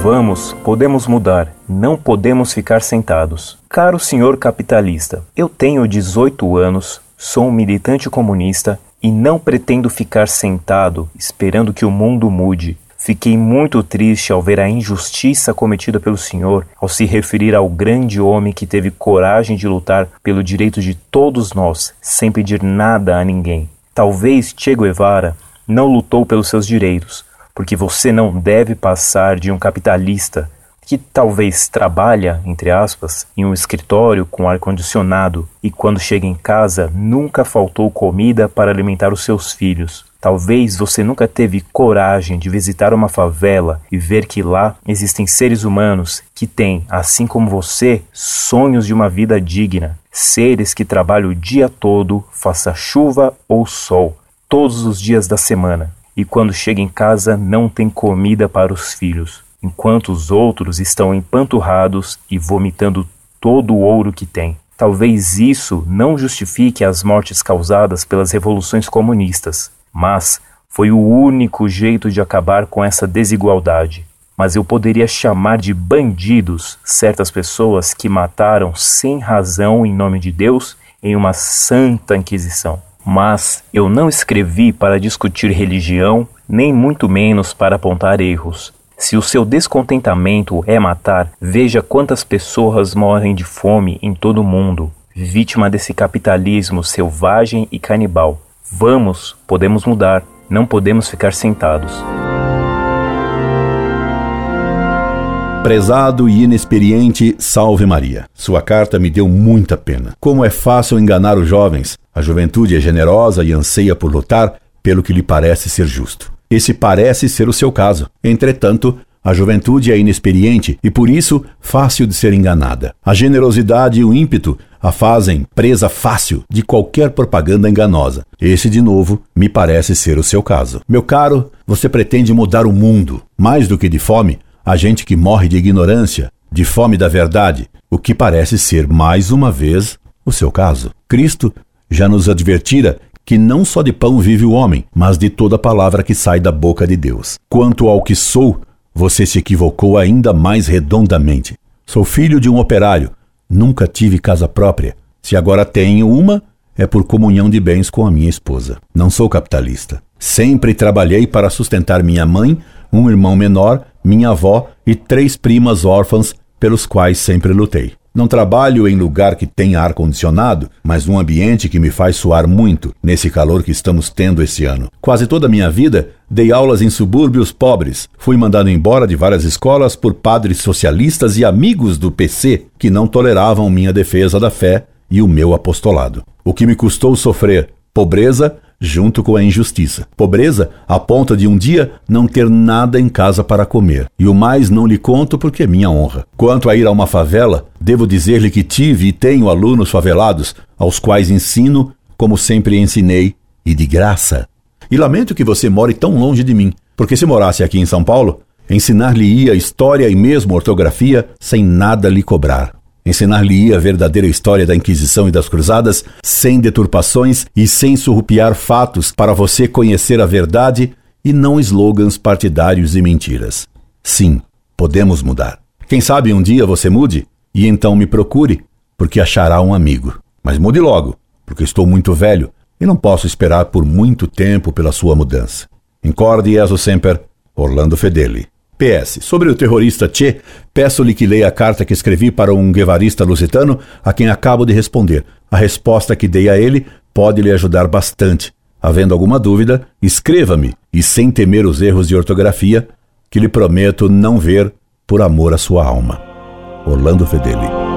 Vamos, podemos mudar, não podemos ficar sentados. Caro senhor capitalista, eu tenho 18 anos, sou um militante comunista e não pretendo ficar sentado esperando que o mundo mude. Fiquei muito triste ao ver a injustiça cometida pelo senhor ao se referir ao grande homem que teve coragem de lutar pelo direito de todos nós, sem pedir nada a ninguém. Talvez Che Guevara não lutou pelos seus direitos, porque você não deve passar de um capitalista que talvez trabalha, entre aspas, em um escritório com ar-condicionado e quando chega em casa nunca faltou comida para alimentar os seus filhos. Talvez você nunca teve coragem de visitar uma favela e ver que lá existem seres humanos que têm, assim como você, sonhos de uma vida digna. Seres que trabalham o dia todo, faça chuva ou sol, todos os dias da semana e quando chega em casa não tem comida para os filhos, enquanto os outros estão empanturrados e vomitando todo o ouro que têm. Talvez isso não justifique as mortes causadas pelas revoluções comunistas, mas foi o único jeito de acabar com essa desigualdade. Mas eu poderia chamar de bandidos certas pessoas que mataram sem razão em nome de Deus em uma santa inquisição. Mas eu não escrevi para discutir religião, nem muito menos para apontar erros. Se o seu descontentamento é matar, veja quantas pessoas morrem de fome em todo o mundo, vítima desse capitalismo selvagem e canibal. Vamos, podemos mudar, não podemos ficar sentados. Prezado e inexperiente Salve Maria. Sua carta me deu muita pena. Como é fácil enganar os jovens. A juventude é generosa e anseia por lutar pelo que lhe parece ser justo. Esse parece ser o seu caso. Entretanto, a juventude é inexperiente e por isso fácil de ser enganada. A generosidade e o ímpeto a fazem presa fácil de qualquer propaganda enganosa. Esse, de novo, me parece ser o seu caso. Meu caro, você pretende mudar o mundo. Mais do que de fome, a gente que morre de ignorância, de fome da verdade, o que parece ser mais uma vez o seu caso. Cristo já nos advertira que não só de pão vive o homem, mas de toda palavra que sai da boca de Deus. Quanto ao que sou, você se equivocou ainda mais redondamente. Sou filho de um operário, nunca tive casa própria. Se agora tenho uma, é por comunhão de bens com a minha esposa. Não sou capitalista. Sempre trabalhei para sustentar minha mãe, um irmão menor minha avó e três primas órfãs pelos quais sempre lutei. Não trabalho em lugar que tenha ar-condicionado, mas num ambiente que me faz suar muito nesse calor que estamos tendo esse ano. Quase toda a minha vida dei aulas em subúrbios pobres. Fui mandado embora de várias escolas por padres socialistas e amigos do PC que não toleravam minha defesa da fé e o meu apostolado. O que me custou sofrer pobreza, junto com a injustiça. Pobreza a ponto de um dia não ter nada em casa para comer. E o mais não lhe conto porque é minha honra. Quanto a ir a uma favela, devo dizer-lhe que tive e tenho alunos favelados, aos quais ensino como sempre ensinei, e de graça. E lamento que você more tão longe de mim, porque se morasse aqui em São Paulo, ensinar-lhe-ia história e mesmo ortografia sem nada lhe cobrar. Ensinar-lhe-ia a verdadeira história da Inquisição e das Cruzadas, sem deturpações e sem surrupiar fatos para você conhecer a verdade e não slogans partidários e mentiras. Sim, podemos mudar. Quem sabe um dia você mude e então me procure, porque achará um amigo. Mas mude logo, porque estou muito velho e não posso esperar por muito tempo pela sua mudança. Incorde e sempre, Orlando Fedeli. PS. Sobre o terrorista Che, peço-lhe que leia a carta que escrevi para um guevarista lusitano, a quem acabo de responder. A resposta que dei a ele pode lhe ajudar bastante. Havendo alguma dúvida, escreva-me e sem temer os erros de ortografia, que lhe prometo não ver por amor à sua alma. Orlando Fedeli.